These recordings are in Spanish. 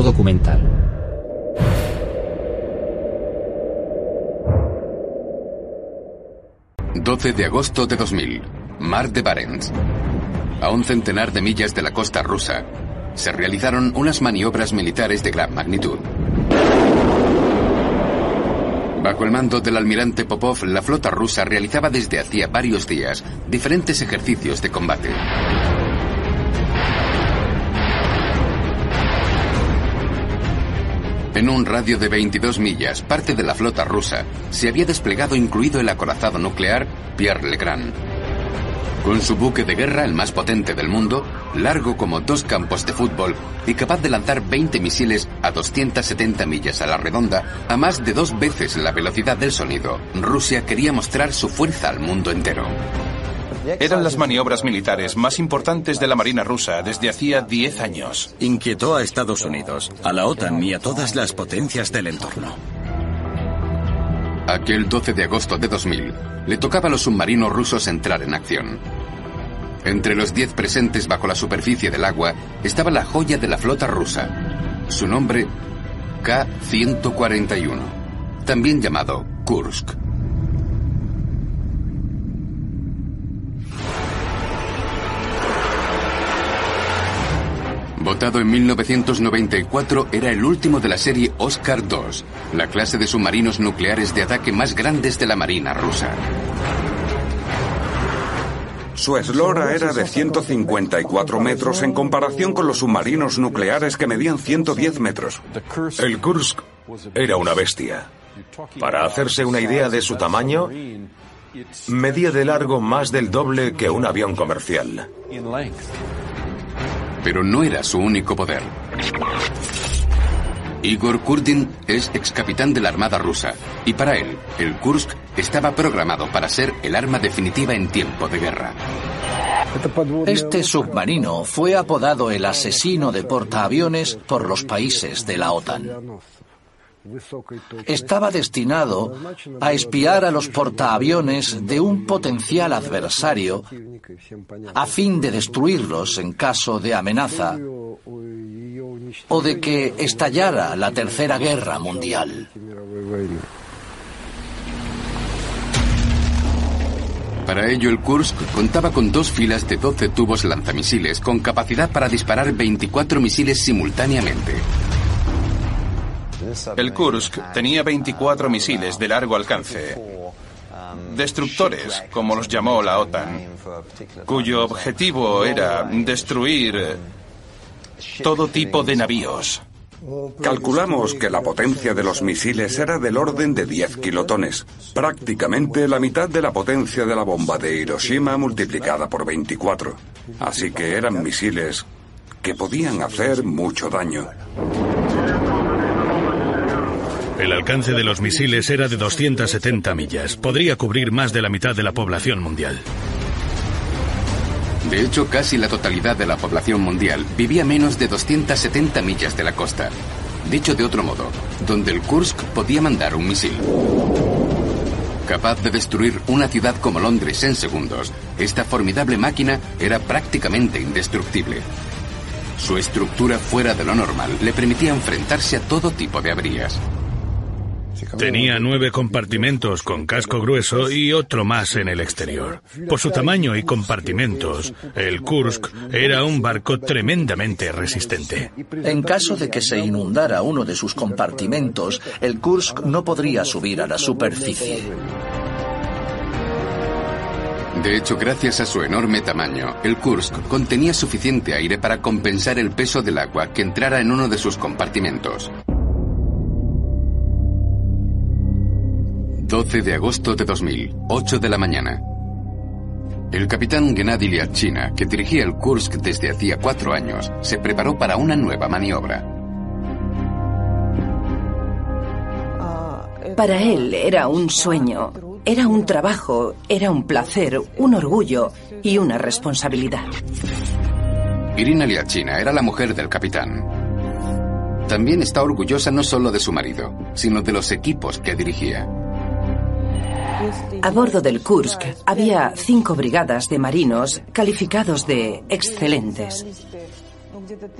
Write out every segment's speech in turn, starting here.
Documental. ...12 de agosto de 2000... Mar de Barents. A un centenar de millas de la costa rusa... ...se realizaron unas maniobras militares de gran magnitud. Bajo el mando del almirante Popov, la flota rusa realizaba desde hacía varios días diferentes ejercicios de combate. En un radio de 22 millas, parte de la flota rusa se había desplegado incluido el acorazado nuclear Pierre Legrand. Con su buque de guerra, el más potente del mundo, largo como dos campos de fútbol y capaz de lanzar 20 misiles a 270 millas a la redonda, a más de dos veces la velocidad del sonido, Rusia quería mostrar su fuerza al mundo entero. Eran las maniobras militares más importantes de la Marina rusa desde hacía 10 años. Inquietó a Estados Unidos, a la OTAN y a todas las potencias del entorno. Aquel 12 de agosto de 2000, le tocaba a los submarinos rusos entrar en acción. Entre los 10 presentes bajo la superficie del agua estaba la joya de la flota rusa. Su nombre, K-141, también llamado Kursk. Votado en 1994, era el último de la serie Oscar II, la clase de submarinos nucleares de ataque más grandes de la Marina rusa. Su eslora era de 154 metros en comparación con los submarinos nucleares que medían 110 metros. El Kursk era una bestia. Para hacerse una idea de su tamaño, medía de largo más del doble que un avión comercial. Pero no era su único poder. Igor Kurdin es ex capitán de la Armada rusa y para él, el Kursk estaba programado para ser el arma definitiva en tiempo de guerra. Este submarino fue apodado el asesino de portaaviones por los países de la OTAN. Estaba destinado a espiar a los portaaviones de un potencial adversario a fin de destruirlos en caso de amenaza o de que estallara la Tercera Guerra Mundial. Para ello, el Kursk contaba con dos filas de 12 tubos lanzamisiles con capacidad para disparar 24 misiles simultáneamente. El Kursk tenía 24 misiles de largo alcance, destructores, como los llamó la OTAN, cuyo objetivo era destruir todo tipo de navíos. Calculamos que la potencia de los misiles era del orden de 10 kilotones, prácticamente la mitad de la potencia de la bomba de Hiroshima multiplicada por 24. Así que eran misiles que podían hacer mucho daño. El alcance de los misiles era de 270 millas. Podría cubrir más de la mitad de la población mundial. De hecho, casi la totalidad de la población mundial vivía menos de 270 millas de la costa. Dicho de otro modo, donde el Kursk podía mandar un misil. Capaz de destruir una ciudad como Londres en segundos, esta formidable máquina era prácticamente indestructible. Su estructura fuera de lo normal le permitía enfrentarse a todo tipo de averías. Tenía nueve compartimentos con casco grueso y otro más en el exterior. Por su tamaño y compartimentos, el Kursk era un barco tremendamente resistente. En caso de que se inundara uno de sus compartimentos, el Kursk no podría subir a la superficie. De hecho, gracias a su enorme tamaño, el Kursk contenía suficiente aire para compensar el peso del agua que entrara en uno de sus compartimentos. 12 de agosto de 2000, 8 de la mañana. El capitán Gennady Lyatchina, que dirigía el Kursk desde hacía cuatro años, se preparó para una nueva maniobra. Para él era un sueño, era un trabajo, era un placer, un orgullo y una responsabilidad. Irina Lyatchina era la mujer del capitán. También está orgullosa no solo de su marido, sino de los equipos que dirigía. A bordo del Kursk había cinco brigadas de marinos calificados de excelentes.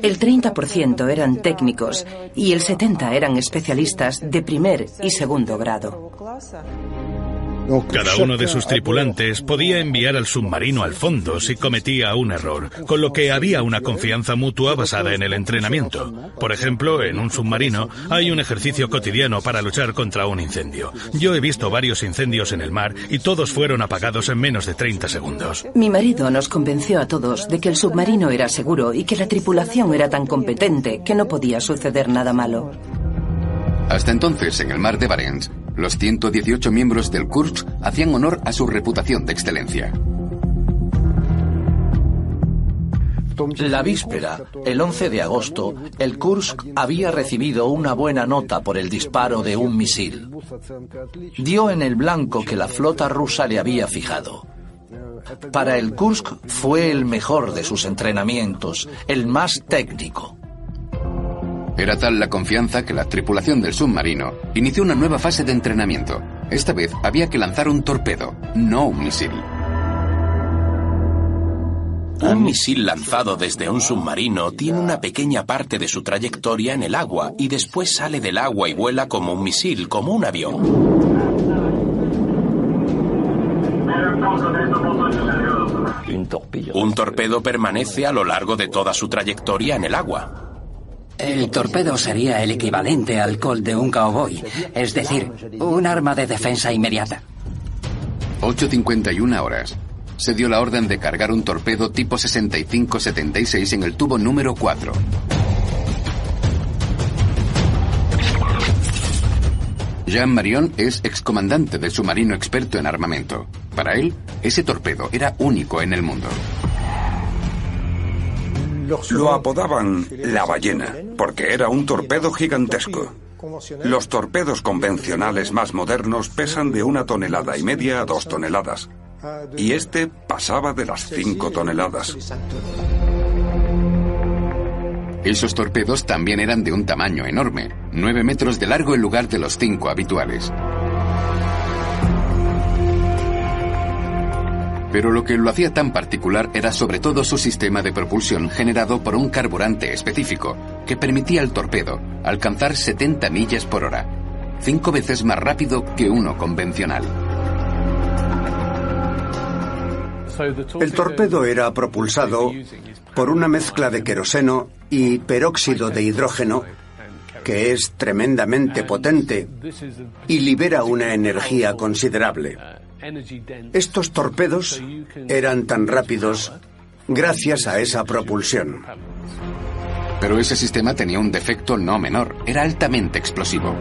El 30% eran técnicos y el 70% eran especialistas de primer y segundo grado. Cada uno de sus tripulantes podía enviar al submarino al fondo si cometía un error, con lo que había una confianza mutua basada en el entrenamiento. Por ejemplo, en un submarino hay un ejercicio cotidiano para luchar contra un incendio. Yo he visto varios incendios en el mar y todos fueron apagados en menos de 30 segundos. Mi marido nos convenció a todos de que el submarino era seguro y que la tripulación era tan competente que no podía suceder nada malo. Hasta entonces, en el mar de Barents, los 118 miembros del Kursk hacían honor a su reputación de excelencia. La víspera, el 11 de agosto, el Kursk había recibido una buena nota por el disparo de un misil. Dio en el blanco que la flota rusa le había fijado. Para el Kursk fue el mejor de sus entrenamientos, el más técnico. Era tal la confianza que la tripulación del submarino inició una nueva fase de entrenamiento. Esta vez había que lanzar un torpedo, no un misil. Un misil lanzado desde un submarino tiene una pequeña parte de su trayectoria en el agua y después sale del agua y vuela como un misil, como un avión. Un torpedo permanece a lo largo de toda su trayectoria en el agua. El torpedo sería el equivalente al Colt de un cowboy, es decir, un arma de defensa inmediata. 8.51 horas. Se dio la orden de cargar un torpedo tipo 65-76 en el tubo número 4. Jean Marion es excomandante del submarino experto en armamento. Para él, ese torpedo era único en el mundo. Lo apodaban la ballena, porque era un torpedo gigantesco. Los torpedos convencionales más modernos pesan de una tonelada y media a dos toneladas. Y este pasaba de las cinco toneladas. Esos torpedos también eran de un tamaño enorme, nueve metros de largo en lugar de los cinco habituales. Pero lo que lo hacía tan particular era sobre todo su sistema de propulsión generado por un carburante específico que permitía al torpedo alcanzar 70 millas por hora, cinco veces más rápido que uno convencional. El torpedo era propulsado por una mezcla de queroseno y peróxido de hidrógeno que es tremendamente potente y libera una energía considerable. Estos torpedos eran tan rápidos gracias a esa propulsión. Pero ese sistema tenía un defecto no menor. Era altamente explosivo.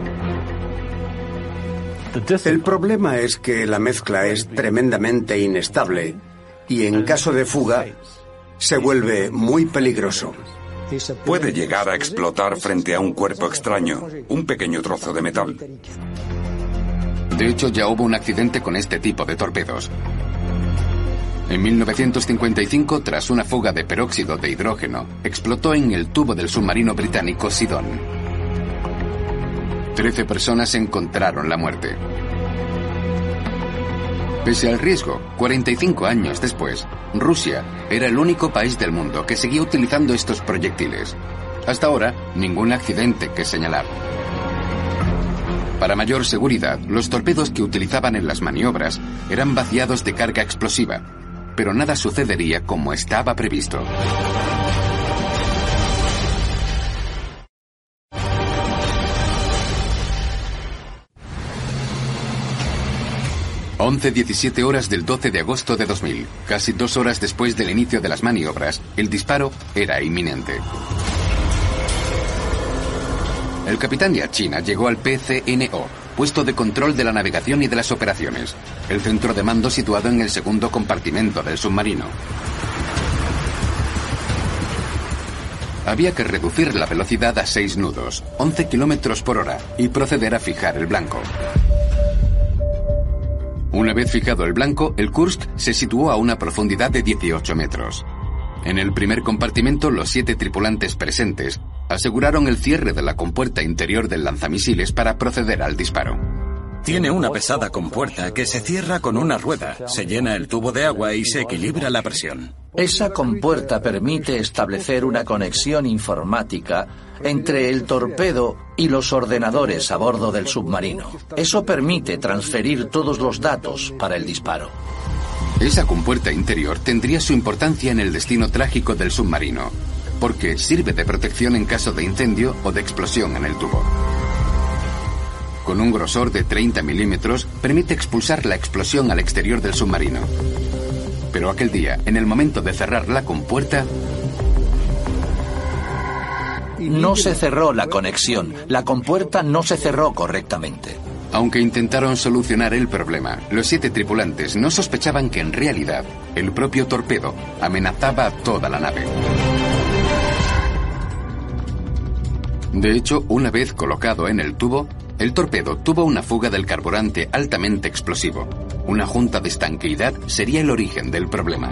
El problema es que la mezcla es tremendamente inestable y en caso de fuga se vuelve muy peligroso. Puede llegar a explotar frente a un cuerpo extraño, un pequeño trozo de metal. De hecho, ya hubo un accidente con este tipo de torpedos. En 1955, tras una fuga de peróxido de hidrógeno, explotó en el tubo del submarino británico Sidon. Trece personas encontraron la muerte. Pese al riesgo, 45 años después, Rusia era el único país del mundo que seguía utilizando estos proyectiles. Hasta ahora, ningún accidente que señalar. Para mayor seguridad, los torpedos que utilizaban en las maniobras eran vaciados de carga explosiva, pero nada sucedería como estaba previsto. Once 17 horas del 12 de agosto de 2000, casi dos horas después del inicio de las maniobras, el disparo era inminente. El capitán Yachina llegó al PCNO, puesto de control de la navegación y de las operaciones. El centro de mando situado en el segundo compartimento del submarino. Había que reducir la velocidad a 6 nudos, 11 kilómetros por hora, y proceder a fijar el blanco. Una vez fijado el blanco, el Kursk se situó a una profundidad de 18 metros. En el primer compartimento, los siete tripulantes presentes aseguraron el cierre de la compuerta interior del lanzamisiles para proceder al disparo. Tiene una pesada compuerta que se cierra con una rueda, se llena el tubo de agua y se equilibra la presión. Esa compuerta permite establecer una conexión informática entre el torpedo y los ordenadores a bordo del submarino. Eso permite transferir todos los datos para el disparo. Esa compuerta interior tendría su importancia en el destino trágico del submarino, porque sirve de protección en caso de incendio o de explosión en el tubo. Con un grosor de 30 milímetros, permite expulsar la explosión al exterior del submarino. Pero aquel día, en el momento de cerrar la compuerta, no se cerró la conexión, la compuerta no se cerró correctamente. Aunque intentaron solucionar el problema, los siete tripulantes no sospechaban que en realidad el propio torpedo amenazaba toda la nave. De hecho, una vez colocado en el tubo, el torpedo tuvo una fuga del carburante altamente explosivo. Una junta de estanqueidad sería el origen del problema.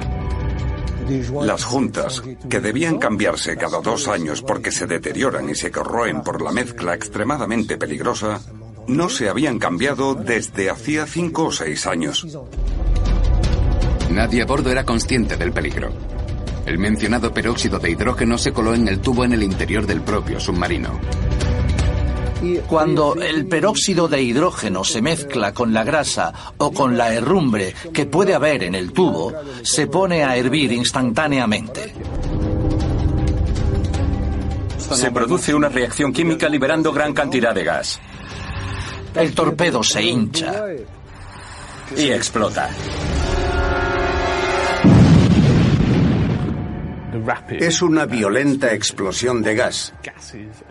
Las juntas, que debían cambiarse cada dos años porque se deterioran y se corroen por la mezcla extremadamente peligrosa, no se habían cambiado desde hacía cinco o seis años. Nadie a bordo era consciente del peligro. El mencionado peróxido de hidrógeno se coló en el tubo en el interior del propio submarino. Cuando el peróxido de hidrógeno se mezcla con la grasa o con la herrumbre que puede haber en el tubo, se pone a hervir instantáneamente. Se produce una reacción química liberando gran cantidad de gas. El torpedo se hincha. Y explota. Es una violenta explosión de gas.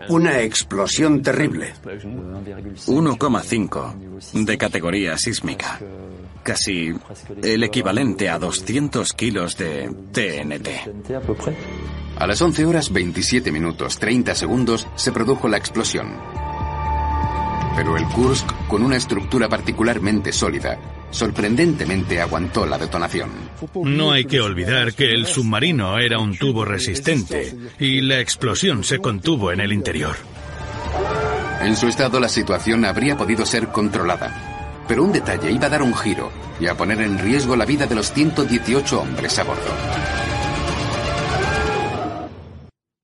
Una explosión terrible. 1,5 de categoría sísmica. Casi el equivalente a 200 kilos de TNT. A las 11 horas 27 minutos 30 segundos se produjo la explosión. Pero el Kursk, con una estructura particularmente sólida, sorprendentemente aguantó la detonación. No hay que olvidar que el submarino era un tubo resistente y la explosión se contuvo en el interior. En su estado la situación habría podido ser controlada, pero un detalle iba a dar un giro y a poner en riesgo la vida de los 118 hombres a bordo.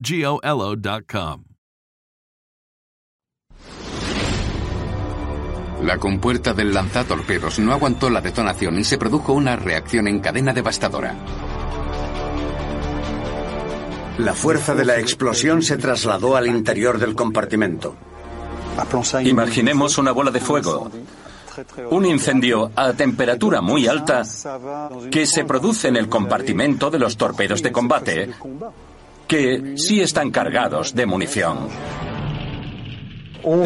G O L O.com. La compuerta del lanzatorpedos no aguantó la detonación y se produjo una reacción en cadena devastadora. La fuerza de la explosión se trasladó al interior del compartimento. Imaginemos una bola de fuego. Un incendio a temperatura muy alta que se produce en el compartimento de los torpedos de combate, que sí están cargados de munición.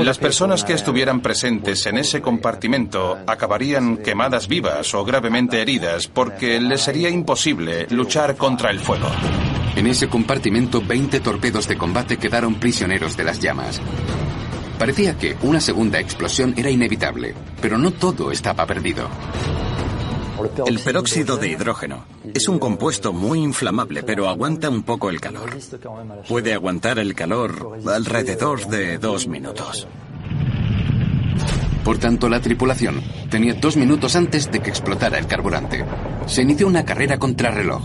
Las personas que estuvieran presentes en ese compartimento acabarían quemadas vivas o gravemente heridas porque les sería imposible luchar contra el fuego. En ese compartimento 20 torpedos de combate quedaron prisioneros de las llamas. Parecía que una segunda explosión era inevitable, pero no todo estaba perdido. El peróxido de hidrógeno es un compuesto muy inflamable, pero aguanta un poco el calor. Puede aguantar el calor alrededor de dos minutos. Por tanto, la tripulación tenía dos minutos antes de que explotara el carburante. Se inició una carrera contra reloj.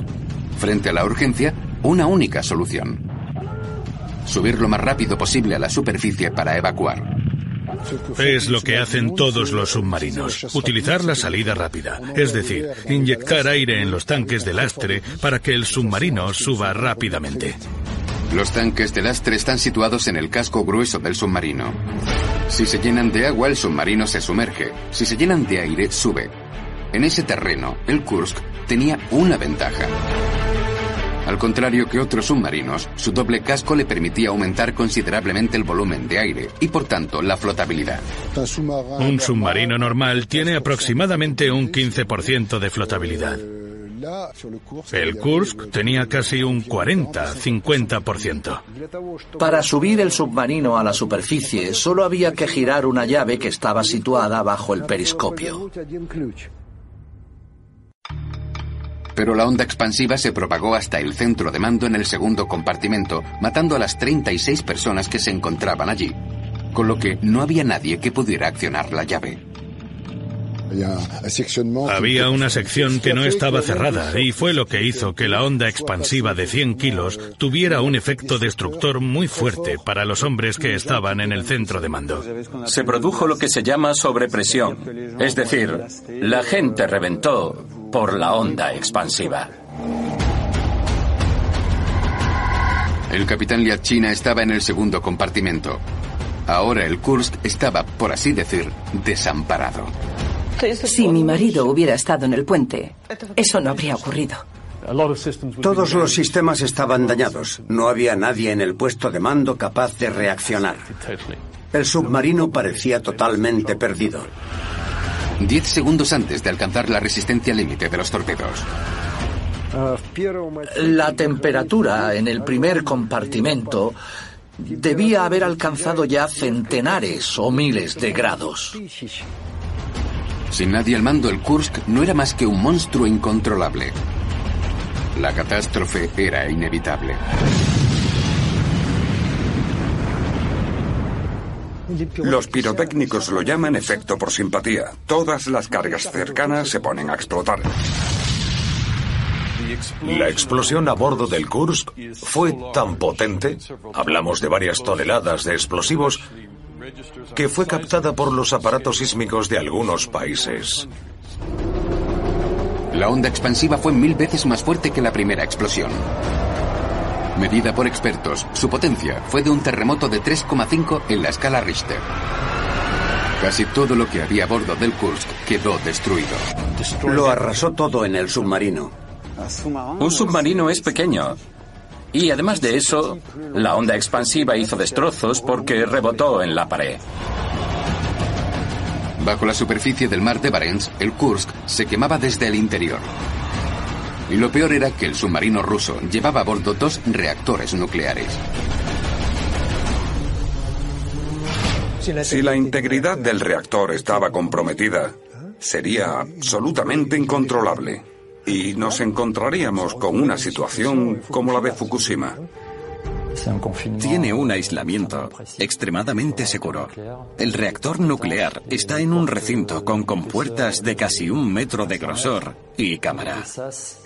Frente a la urgencia, una única solución. Subir lo más rápido posible a la superficie para evacuar. Es lo que hacen todos los submarinos, utilizar la salida rápida, es decir, inyectar aire en los tanques de lastre para que el submarino suba rápidamente. Los tanques de lastre están situados en el casco grueso del submarino. Si se llenan de agua, el submarino se sumerge. Si se llenan de aire, sube. En ese terreno, el Kursk tenía una ventaja. Al contrario que otros submarinos, su doble casco le permitía aumentar considerablemente el volumen de aire y por tanto la flotabilidad. Un submarino normal tiene aproximadamente un 15% de flotabilidad. El Kursk tenía casi un 40-50%. Para subir el submarino a la superficie solo había que girar una llave que estaba situada bajo el periscopio. Pero la onda expansiva se propagó hasta el centro de mando en el segundo compartimento, matando a las 36 personas que se encontraban allí, con lo que no había nadie que pudiera accionar la llave. Había una sección que no estaba cerrada y fue lo que hizo que la onda expansiva de 100 kilos tuviera un efecto destructor muy fuerte para los hombres que estaban en el centro de mando. Se produjo lo que se llama sobrepresión, es decir, la gente reventó por la onda expansiva. El capitán Liachina estaba en el segundo compartimento. Ahora el Kursk estaba, por así decir, desamparado. Si mi marido hubiera estado en el puente, eso no habría ocurrido. Todos los sistemas estaban dañados. No había nadie en el puesto de mando capaz de reaccionar. El submarino parecía totalmente perdido. Diez segundos antes de alcanzar la resistencia límite de los torpedos. La temperatura en el primer compartimento debía haber alcanzado ya centenares o miles de grados. Sin nadie al mando, el Kursk no era más que un monstruo incontrolable. La catástrofe era inevitable. Los pirotécnicos lo llaman efecto por simpatía. Todas las cargas cercanas se ponen a explotar. La explosión a bordo del Kursk fue tan potente, hablamos de varias toneladas de explosivos, que fue captada por los aparatos sísmicos de algunos países. La onda expansiva fue mil veces más fuerte que la primera explosión. Medida por expertos, su potencia fue de un terremoto de 3,5 en la escala Richter. Casi todo lo que había a bordo del Kursk quedó destruido. Lo arrasó todo en el submarino. Un submarino es pequeño. Y además de eso, la onda expansiva hizo destrozos porque rebotó en la pared. Bajo la superficie del mar de Barents, el Kursk se quemaba desde el interior. Y lo peor era que el submarino ruso llevaba a bordo dos reactores nucleares. Si la integridad del reactor estaba comprometida, sería absolutamente incontrolable y nos encontraríamos con una situación como la de Fukushima. Tiene un aislamiento extremadamente seguro. El reactor nuclear está en un recinto con compuertas de casi un metro de grosor y cámara.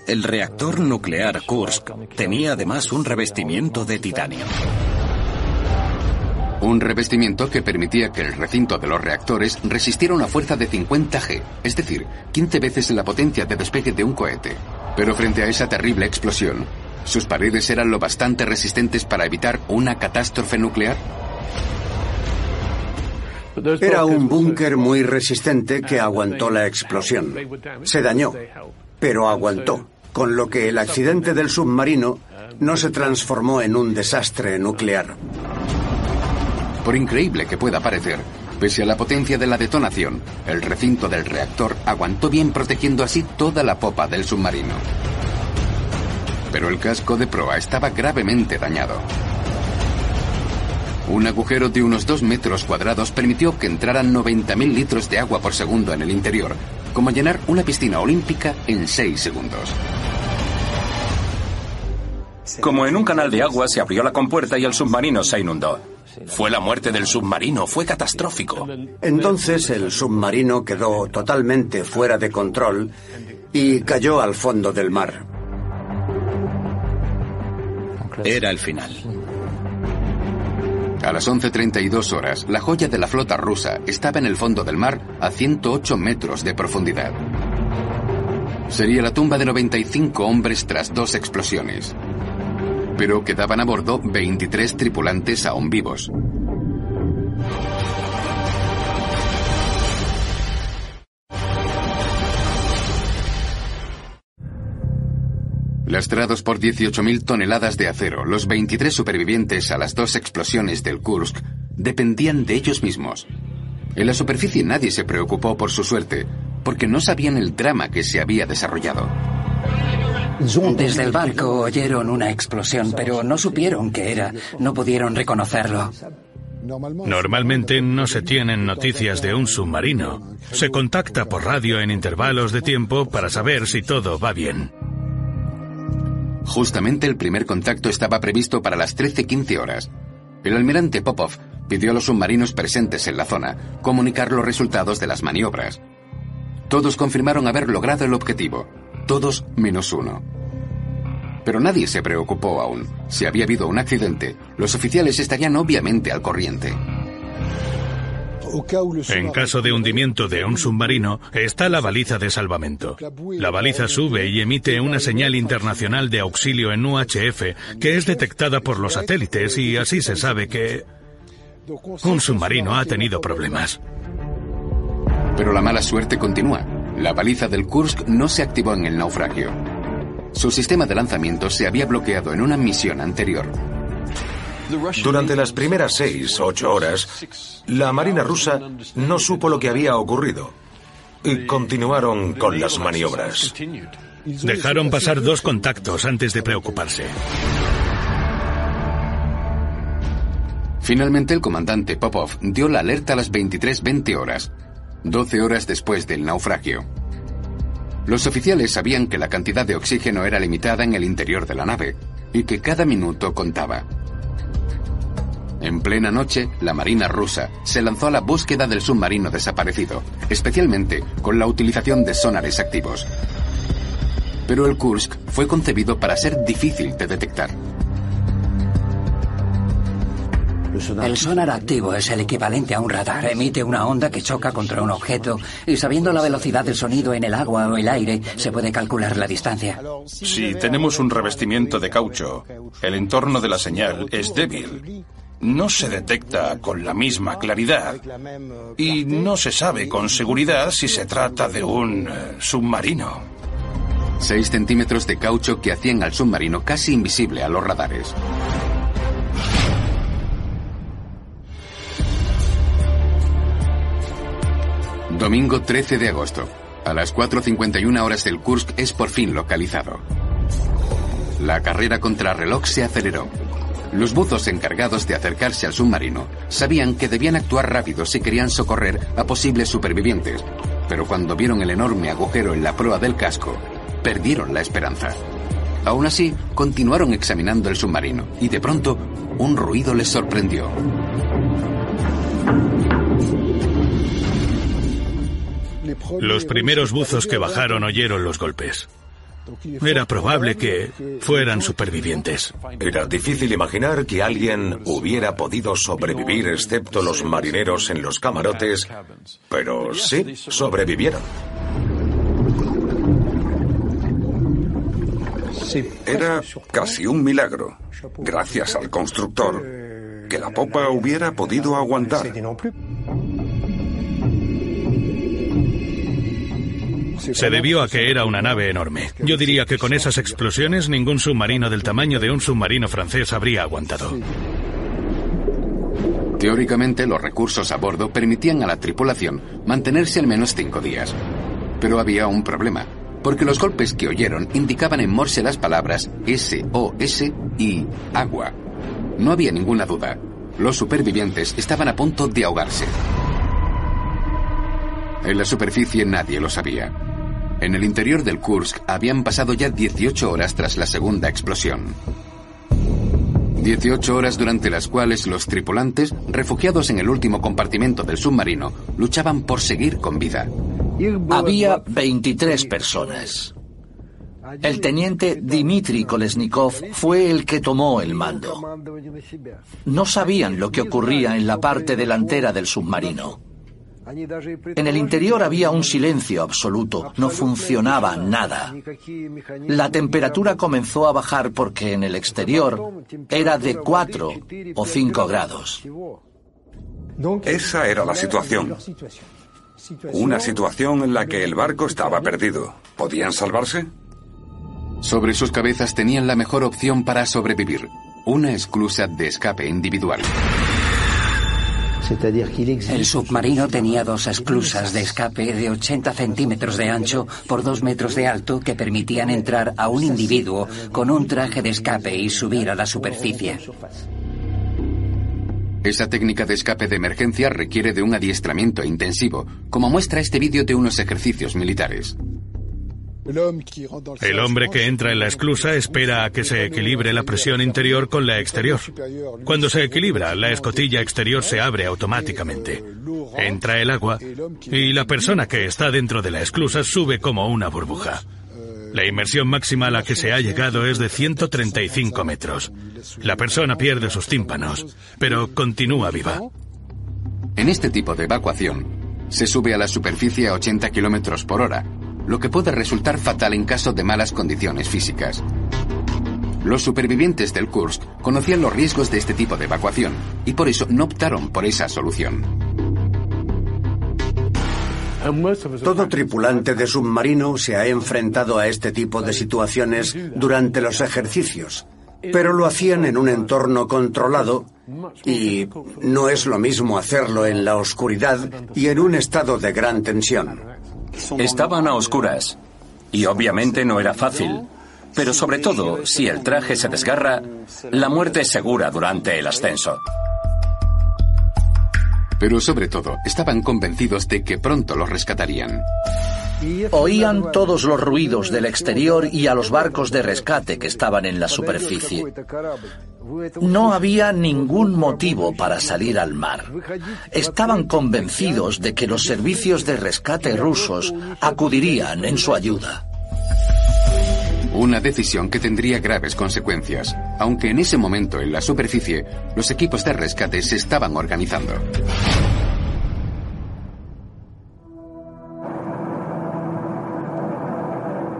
El reactor nuclear Kursk tenía además un revestimiento de titanio. Un revestimiento que permitía que el recinto de los reactores resistiera una fuerza de 50 G, es decir, 15 veces la potencia de despegue de un cohete. Pero frente a esa terrible explosión, ¿sus paredes eran lo bastante resistentes para evitar una catástrofe nuclear? Era un búnker muy resistente que aguantó la explosión. Se dañó, pero aguantó, con lo que el accidente del submarino no se transformó en un desastre nuclear. Por increíble que pueda parecer, pese a la potencia de la detonación, el recinto del reactor aguantó bien protegiendo así toda la popa del submarino. Pero el casco de proa estaba gravemente dañado. Un agujero de unos 2 metros cuadrados permitió que entraran 90.000 litros de agua por segundo en el interior, como llenar una piscina olímpica en 6 segundos. Como en un canal de agua se abrió la compuerta y el submarino se inundó. Fue la muerte del submarino, fue catastrófico. Entonces el submarino quedó totalmente fuera de control y cayó al fondo del mar. Era el final. A las 11.32 horas, la joya de la flota rusa estaba en el fondo del mar a 108 metros de profundidad. Sería la tumba de 95 hombres tras dos explosiones. Pero quedaban a bordo 23 tripulantes aún vivos. Lastrados por 18.000 toneladas de acero, los 23 supervivientes a las dos explosiones del Kursk dependían de ellos mismos. En la superficie nadie se preocupó por su suerte, porque no sabían el drama que se había desarrollado. Desde el barco oyeron una explosión, pero no supieron qué era, no pudieron reconocerlo. Normalmente no se tienen noticias de un submarino. Se contacta por radio en intervalos de tiempo para saber si todo va bien. Justamente el primer contacto estaba previsto para las 13.15 horas. El almirante Popov pidió a los submarinos presentes en la zona comunicar los resultados de las maniobras. Todos confirmaron haber logrado el objetivo, todos menos uno. Pero nadie se preocupó aún. Si había habido un accidente, los oficiales estarían obviamente al corriente. En caso de hundimiento de un submarino, está la baliza de salvamento. La baliza sube y emite una señal internacional de auxilio en UHF que es detectada por los satélites y así se sabe que un submarino ha tenido problemas. Pero la mala suerte continúa. La baliza del Kursk no se activó en el naufragio. Su sistema de lanzamiento se había bloqueado en una misión anterior. Durante las primeras seis, ocho horas, la Marina rusa no supo lo que había ocurrido y continuaron con las maniobras. Dejaron pasar dos contactos antes de preocuparse. Finalmente el comandante Popov dio la alerta a las 23.20 horas, 12 horas después del naufragio. Los oficiales sabían que la cantidad de oxígeno era limitada en el interior de la nave y que cada minuto contaba. En plena noche, la Marina rusa se lanzó a la búsqueda del submarino desaparecido, especialmente con la utilización de sonares activos. Pero el Kursk fue concebido para ser difícil de detectar. El sonar activo es el equivalente a un radar. Emite una onda que choca contra un objeto y sabiendo la velocidad del sonido en el agua o el aire se puede calcular la distancia. Si tenemos un revestimiento de caucho, el entorno de la señal es débil. No se detecta con la misma claridad y no se sabe con seguridad si se trata de un eh, submarino. Seis centímetros de caucho que hacían al submarino casi invisible a los radares. Domingo 13 de agosto. A las 4.51 horas del Kursk es por fin localizado. La carrera contra reloj se aceleró. Los buzos encargados de acercarse al submarino sabían que debían actuar rápido si querían socorrer a posibles supervivientes, pero cuando vieron el enorme agujero en la proa del casco, perdieron la esperanza. Aún así, continuaron examinando el submarino y de pronto un ruido les sorprendió. Los primeros buzos que bajaron oyeron los golpes. Era probable que fueran supervivientes. Era difícil imaginar que alguien hubiera podido sobrevivir excepto los marineros en los camarotes, pero sí, sobrevivieron. Era casi un milagro, gracias al constructor, que la popa hubiera podido aguantar. Se debió a que era una nave enorme. Yo diría que con esas explosiones ningún submarino del tamaño de un submarino francés habría aguantado. Teóricamente, los recursos a bordo permitían a la tripulación mantenerse al menos cinco días. Pero había un problema, porque los golpes que oyeron indicaban en Morse las palabras SOS y agua. No había ninguna duda. Los supervivientes estaban a punto de ahogarse. En la superficie nadie lo sabía. En el interior del Kursk habían pasado ya 18 horas tras la segunda explosión. 18 horas durante las cuales los tripulantes, refugiados en el último compartimento del submarino, luchaban por seguir con vida. Había 23 personas. El teniente Dmitry Kolesnikov fue el que tomó el mando. No sabían lo que ocurría en la parte delantera del submarino. En el interior había un silencio absoluto, no funcionaba nada. La temperatura comenzó a bajar porque en el exterior era de 4 o 5 grados. Esa era la situación. Una situación en la que el barco estaba perdido. ¿Podían salvarse? Sobre sus cabezas tenían la mejor opción para sobrevivir, una esclusa de escape individual. El submarino tenía dos esclusas de escape de 80 centímetros de ancho por 2 metros de alto que permitían entrar a un individuo con un traje de escape y subir a la superficie. Esa técnica de escape de emergencia requiere de un adiestramiento intensivo, como muestra este vídeo de unos ejercicios militares. El hombre que entra en la esclusa espera a que se equilibre la presión interior con la exterior. Cuando se equilibra, la escotilla exterior se abre automáticamente. Entra el agua y la persona que está dentro de la esclusa sube como una burbuja. La inmersión máxima a la que se ha llegado es de 135 metros. La persona pierde sus tímpanos, pero continúa viva. En este tipo de evacuación, se sube a la superficie a 80 kilómetros por hora, lo que puede resultar fatal en caso de malas condiciones físicas. Los supervivientes del Kursk conocían los riesgos de este tipo de evacuación y por eso no optaron por esa solución. Todo tripulante de submarino se ha enfrentado a este tipo de situaciones durante los ejercicios, pero lo hacían en un entorno controlado y no es lo mismo hacerlo en la oscuridad y en un estado de gran tensión. Estaban a oscuras y obviamente no era fácil. Pero sobre todo, si el traje se desgarra, la muerte es segura durante el ascenso. Pero sobre todo, estaban convencidos de que pronto los rescatarían. Oían todos los ruidos del exterior y a los barcos de rescate que estaban en la superficie. No había ningún motivo para salir al mar. Estaban convencidos de que los servicios de rescate rusos acudirían en su ayuda. Una decisión que tendría graves consecuencias, aunque en ese momento en la superficie los equipos de rescate se estaban organizando.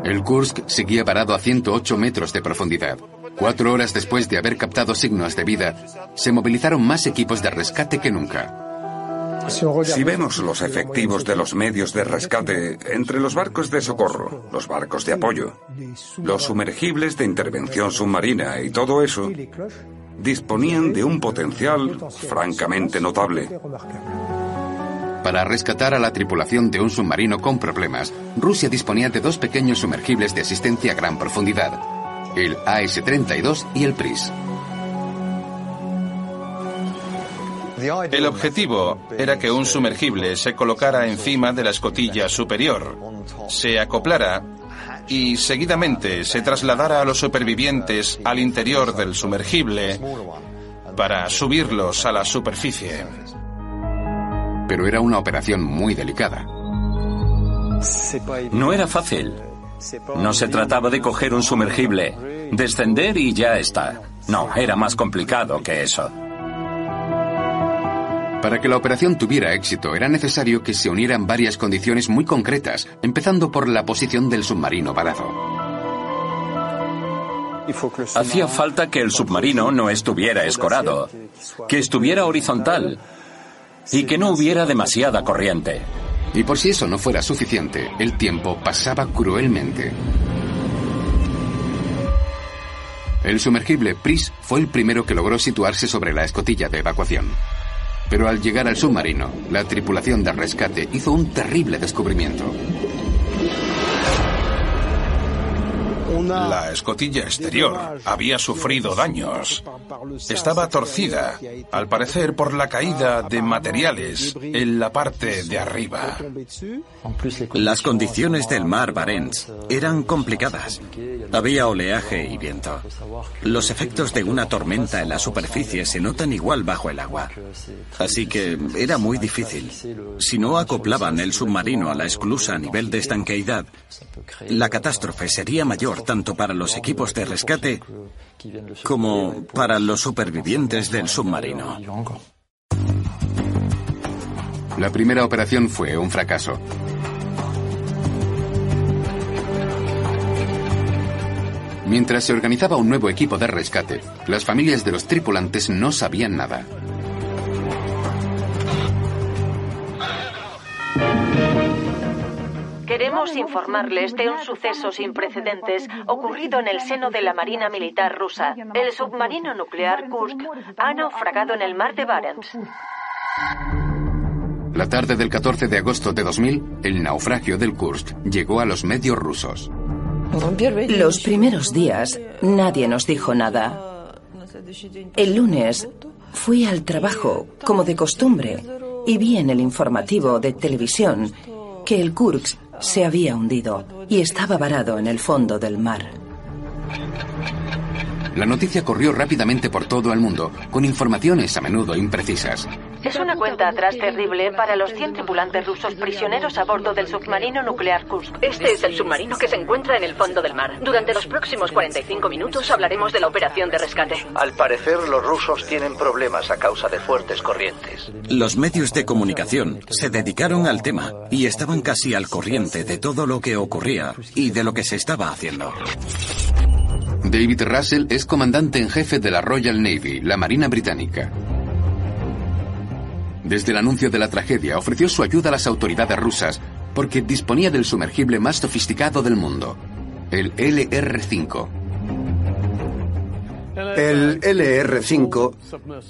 El Kursk seguía varado a 108 metros de profundidad. Cuatro horas después de haber captado signos de vida, se movilizaron más equipos de rescate que nunca. Si vemos los efectivos de los medios de rescate entre los barcos de socorro, los barcos de apoyo, los sumergibles de intervención submarina y todo eso, disponían de un potencial francamente notable. Para rescatar a la tripulación de un submarino con problemas, Rusia disponía de dos pequeños sumergibles de asistencia a gran profundidad, el AS-32 y el PRIS. El objetivo era que un sumergible se colocara encima de la escotilla superior, se acoplara y seguidamente se trasladara a los supervivientes al interior del sumergible para subirlos a la superficie. Pero era una operación muy delicada. No era fácil. No se trataba de coger un sumergible, descender y ya está. No, era más complicado que eso. Para que la operación tuviera éxito era necesario que se unieran varias condiciones muy concretas, empezando por la posición del submarino varado. Hacía falta que el submarino no estuviera escorado, que estuviera horizontal y que no hubiera demasiada corriente. Y por si eso no fuera suficiente, el tiempo pasaba cruelmente. El sumergible Pris fue el primero que logró situarse sobre la escotilla de evacuación. Pero al llegar al submarino, la tripulación de rescate hizo un terrible descubrimiento. La escotilla exterior había sufrido daños. Estaba torcida, al parecer por la caída de materiales en la parte de arriba. Las condiciones del mar Barents eran complicadas. Había oleaje y viento. Los efectos de una tormenta en la superficie se notan igual bajo el agua. Así que era muy difícil. Si no acoplaban el submarino a la esclusa a nivel de estanqueidad, la catástrofe sería mayor tanto para los equipos de rescate como para los supervivientes del submarino. La primera operación fue un fracaso. Mientras se organizaba un nuevo equipo de rescate, las familias de los tripulantes no sabían nada. Queremos informarles de un suceso sin precedentes ocurrido en el seno de la Marina Militar rusa. El submarino nuclear Kursk ha naufragado en el mar de Barents. La tarde del 14 de agosto de 2000, el naufragio del Kursk llegó a los medios rusos. Los primeros días nadie nos dijo nada. El lunes fui al trabajo, como de costumbre, y vi en el informativo de televisión que el Kursk se había hundido y estaba varado en el fondo del mar. La noticia corrió rápidamente por todo el mundo, con informaciones a menudo imprecisas. Es una cuenta atrás terrible para los 100 tripulantes rusos prisioneros a bordo del submarino nuclear Kursk. Este es el submarino que se encuentra en el fondo del mar. Durante los próximos 45 minutos hablaremos de la operación de rescate. Al parecer, los rusos tienen problemas a causa de fuertes corrientes. Los medios de comunicación se dedicaron al tema y estaban casi al corriente de todo lo que ocurría y de lo que se estaba haciendo. David Russell es comandante en jefe de la Royal Navy, la Marina Británica. Desde el anuncio de la tragedia ofreció su ayuda a las autoridades rusas porque disponía del sumergible más sofisticado del mundo, el LR-5. El LR-5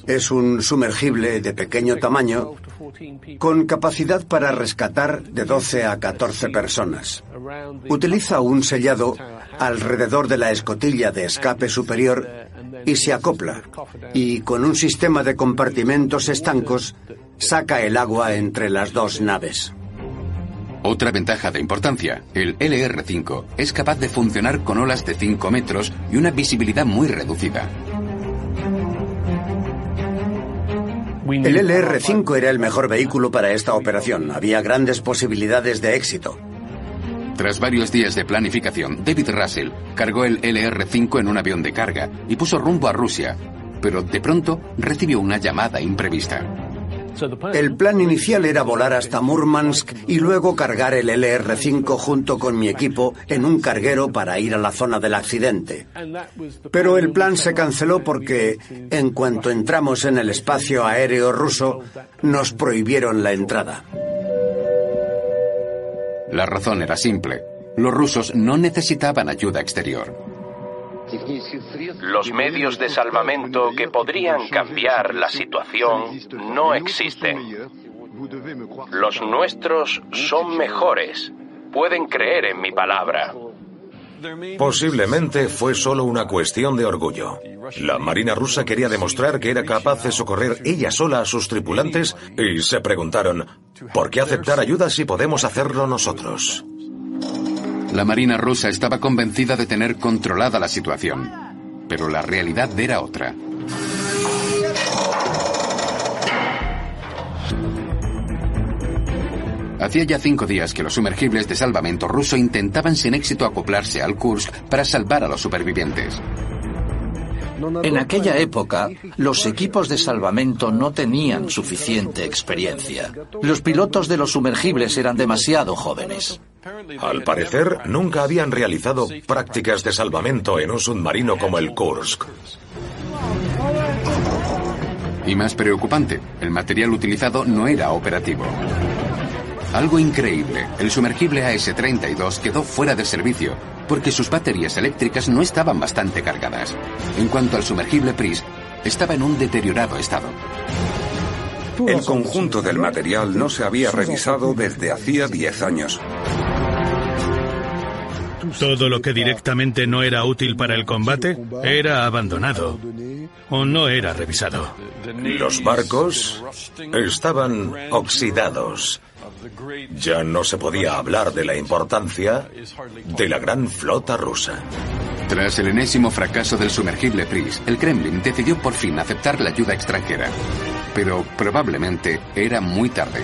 es un sumergible de pequeño tamaño con capacidad para rescatar de 12 a 14 personas. Utiliza un sellado alrededor de la escotilla de escape superior y se acopla. Y con un sistema de compartimentos estancos saca el agua entre las dos naves. Otra ventaja de importancia, el LR-5 es capaz de funcionar con olas de 5 metros y una visibilidad muy reducida. El LR-5 era el mejor vehículo para esta operación. Había grandes posibilidades de éxito. Tras varios días de planificación, David Russell cargó el LR-5 en un avión de carga y puso rumbo a Rusia, pero de pronto recibió una llamada imprevista. El plan inicial era volar hasta Murmansk y luego cargar el LR-5 junto con mi equipo en un carguero para ir a la zona del accidente. Pero el plan se canceló porque, en cuanto entramos en el espacio aéreo ruso, nos prohibieron la entrada. La razón era simple. Los rusos no necesitaban ayuda exterior. Los medios de salvamento que podrían cambiar la situación no existen. Los nuestros son mejores. Pueden creer en mi palabra. Posiblemente fue solo una cuestión de orgullo. La Marina rusa quería demostrar que era capaz de socorrer ella sola a sus tripulantes y se preguntaron, ¿por qué aceptar ayuda si podemos hacerlo nosotros? La Marina rusa estaba convencida de tener controlada la situación, pero la realidad era otra. Hacía ya cinco días que los sumergibles de salvamento ruso intentaban sin éxito acoplarse al Kursk para salvar a los supervivientes. En aquella época, los equipos de salvamento no tenían suficiente experiencia. Los pilotos de los sumergibles eran demasiado jóvenes. Al parecer, nunca habían realizado prácticas de salvamento en un submarino como el Kursk. Y más preocupante, el material utilizado no era operativo. Algo increíble, el sumergible AS-32 quedó fuera de servicio porque sus baterías eléctricas no estaban bastante cargadas. En cuanto al sumergible Pris, estaba en un deteriorado estado. El conjunto del material no se había revisado desde hacía 10 años. Todo lo que directamente no era útil para el combate era abandonado o no era revisado. Los barcos estaban oxidados. Ya no se podía hablar de la importancia de la gran flota rusa. Tras el enésimo fracaso del sumergible Pris, el Kremlin decidió por fin aceptar la ayuda extranjera. Pero probablemente era muy tarde.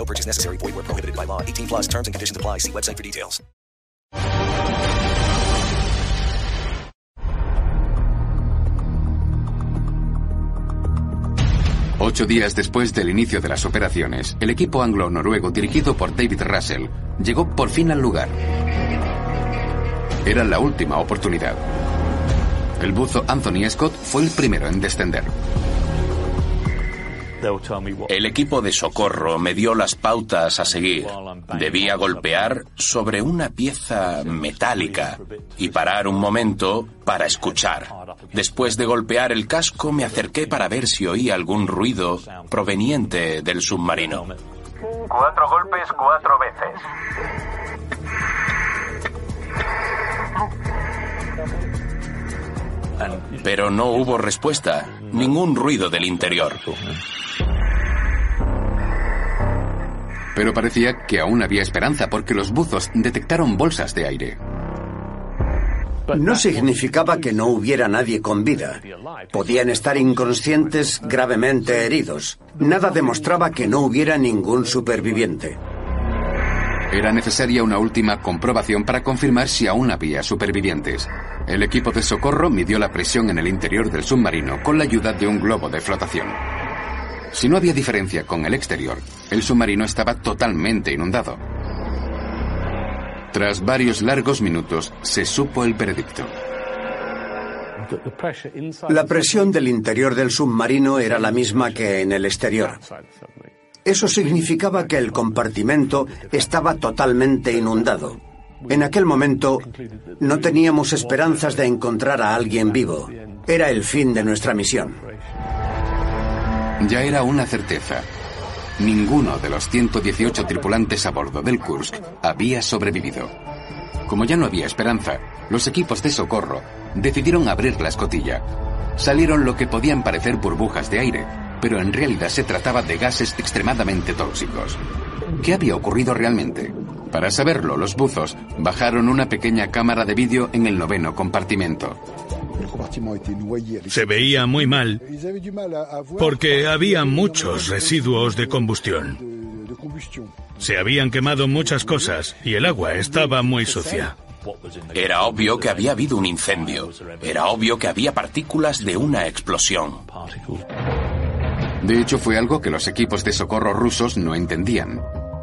No purchase necessary. Void where prohibited by law. 18 plus terms and conditions apply. See website for details. Ocho días después del inicio de las operaciones, el equipo anglo-noruego dirigido por David Russell llegó por fin al lugar. Era la última oportunidad. El buzo Anthony Scott fue el primero en descender. El equipo de socorro me dio las pautas a seguir. Debía golpear sobre una pieza metálica y parar un momento para escuchar. Después de golpear el casco me acerqué para ver si oía algún ruido proveniente del submarino. Cuatro golpes cuatro veces. Pero no hubo respuesta, ningún ruido del interior. Pero parecía que aún había esperanza porque los buzos detectaron bolsas de aire. No significaba que no hubiera nadie con vida. Podían estar inconscientes, gravemente heridos. Nada demostraba que no hubiera ningún superviviente. Era necesaria una última comprobación para confirmar si aún había supervivientes. El equipo de socorro midió la presión en el interior del submarino con la ayuda de un globo de flotación. Si no había diferencia con el exterior, el submarino estaba totalmente inundado. Tras varios largos minutos, se supo el veredicto. La presión del interior del submarino era la misma que en el exterior. Eso significaba que el compartimento estaba totalmente inundado. En aquel momento no teníamos esperanzas de encontrar a alguien vivo. Era el fin de nuestra misión. Ya era una certeza. Ninguno de los 118 tripulantes a bordo del Kursk había sobrevivido. Como ya no había esperanza, los equipos de socorro decidieron abrir la escotilla. Salieron lo que podían parecer burbujas de aire, pero en realidad se trataba de gases extremadamente tóxicos. ¿Qué había ocurrido realmente? Para saberlo, los buzos bajaron una pequeña cámara de vídeo en el noveno compartimento. Se veía muy mal porque había muchos residuos de combustión. Se habían quemado muchas cosas y el agua estaba muy sucia. Era obvio que había habido un incendio. Era obvio que había partículas de una explosión. De hecho, fue algo que los equipos de socorro rusos no entendían.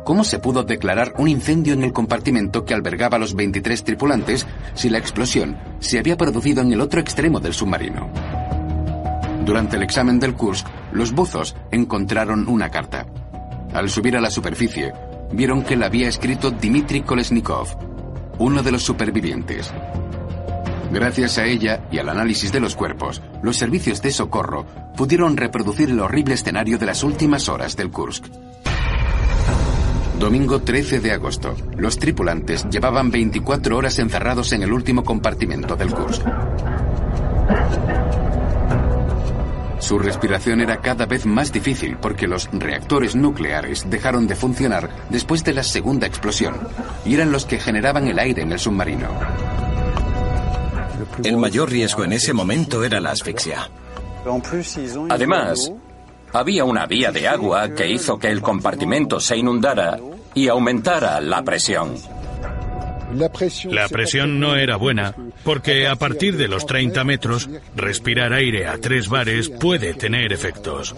¿Cómo se pudo declarar un incendio en el compartimento que albergaba a los 23 tripulantes si la explosión se había producido en el otro extremo del submarino? Durante el examen del Kursk, los buzos encontraron una carta. Al subir a la superficie, vieron que la había escrito Dmitry Kolesnikov, uno de los supervivientes. Gracias a ella y al análisis de los cuerpos, los servicios de socorro pudieron reproducir el horrible escenario de las últimas horas del Kursk. Domingo 13 de agosto. Los tripulantes llevaban 24 horas encerrados en el último compartimento del Kursk. Su respiración era cada vez más difícil porque los reactores nucleares dejaron de funcionar después de la segunda explosión y eran los que generaban el aire en el submarino. El mayor riesgo en ese momento era la asfixia. Además, había una vía de agua que hizo que el compartimento se inundara y aumentara la presión. La presión no era buena porque a partir de los 30 metros, respirar aire a tres bares puede tener efectos.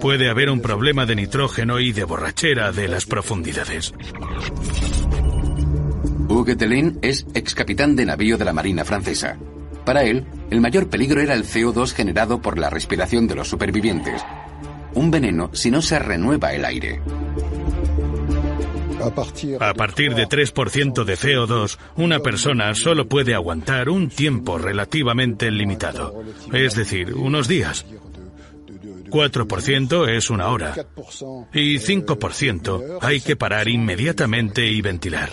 Puede haber un problema de nitrógeno y de borrachera de las profundidades. Hugues Delin es ex capitán de navío de la Marina francesa. Para él, el mayor peligro era el CO2 generado por la respiración de los supervivientes. Un veneno si no se renueva el aire. A partir de 3% de CO2, una persona solo puede aguantar un tiempo relativamente limitado, es decir, unos días. 4% es una hora y 5% hay que parar inmediatamente y ventilar.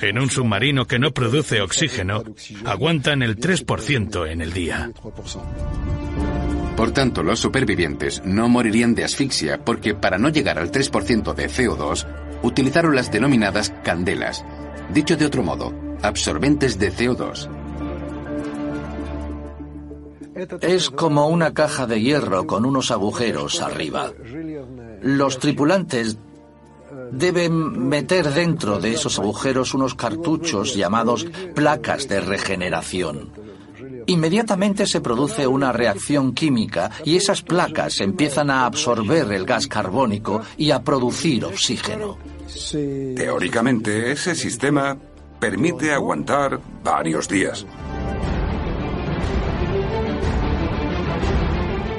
En un submarino que no produce oxígeno, aguantan el 3% en el día. Por tanto, los supervivientes no morirían de asfixia porque para no llegar al 3% de CO2, utilizaron las denominadas candelas, dicho de otro modo, absorbentes de CO2. Es como una caja de hierro con unos agujeros arriba. Los tripulantes deben meter dentro de esos agujeros unos cartuchos llamados placas de regeneración. Inmediatamente se produce una reacción química y esas placas empiezan a absorber el gas carbónico y a producir oxígeno. Teóricamente, ese sistema permite aguantar varios días.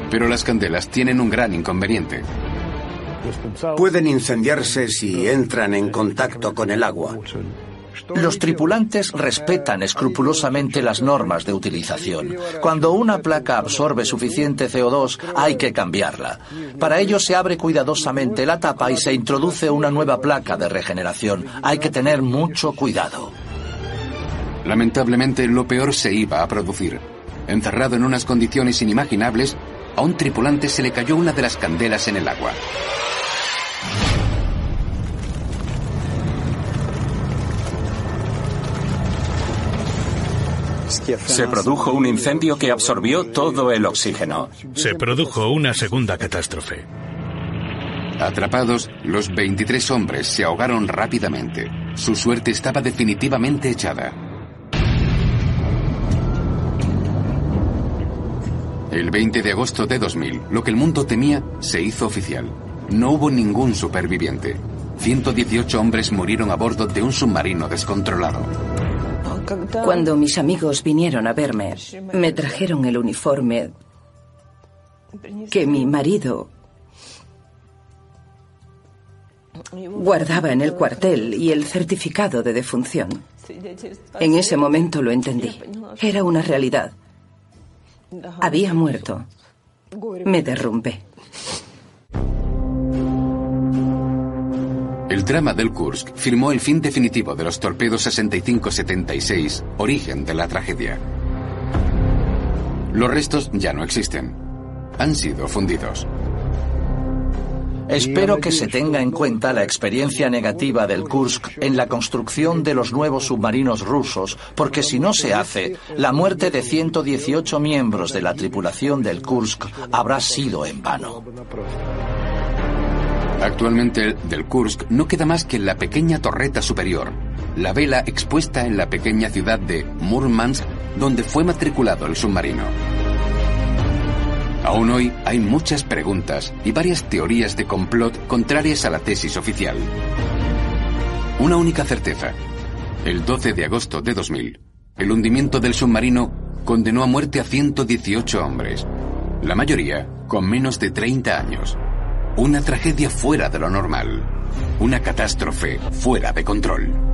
Pero las candelas tienen un gran inconveniente. Pueden incendiarse si entran en contacto con el agua. Los tripulantes respetan escrupulosamente las normas de utilización. Cuando una placa absorbe suficiente CO2, hay que cambiarla. Para ello se abre cuidadosamente la tapa y se introduce una nueva placa de regeneración. Hay que tener mucho cuidado. Lamentablemente, lo peor se iba a producir. Encerrado en unas condiciones inimaginables, a un tripulante se le cayó una de las candelas en el agua. Se produjo un incendio que absorbió todo el oxígeno. Se produjo una segunda catástrofe. Atrapados, los 23 hombres se ahogaron rápidamente. Su suerte estaba definitivamente echada. El 20 de agosto de 2000, lo que el mundo temía se hizo oficial. No hubo ningún superviviente. 118 hombres murieron a bordo de un submarino descontrolado. Cuando mis amigos vinieron a verme, me trajeron el uniforme que mi marido guardaba en el cuartel y el certificado de defunción. En ese momento lo entendí. Era una realidad. Había muerto. Me derrumbé. El drama del Kursk firmó el fin definitivo de los torpedos 65-76, origen de la tragedia. Los restos ya no existen. Han sido fundidos. Espero que se tenga en cuenta la experiencia negativa del Kursk en la construcción de los nuevos submarinos rusos, porque si no se hace, la muerte de 118 miembros de la tripulación del Kursk habrá sido en vano. Actualmente del Kursk no queda más que la pequeña torreta superior, la vela expuesta en la pequeña ciudad de Murmansk, donde fue matriculado el submarino. Aún hoy hay muchas preguntas y varias teorías de complot contrarias a la tesis oficial. Una única certeza. El 12 de agosto de 2000, el hundimiento del submarino condenó a muerte a 118 hombres, la mayoría con menos de 30 años. Una tragedia fuera de lo normal. Una catástrofe fuera de control.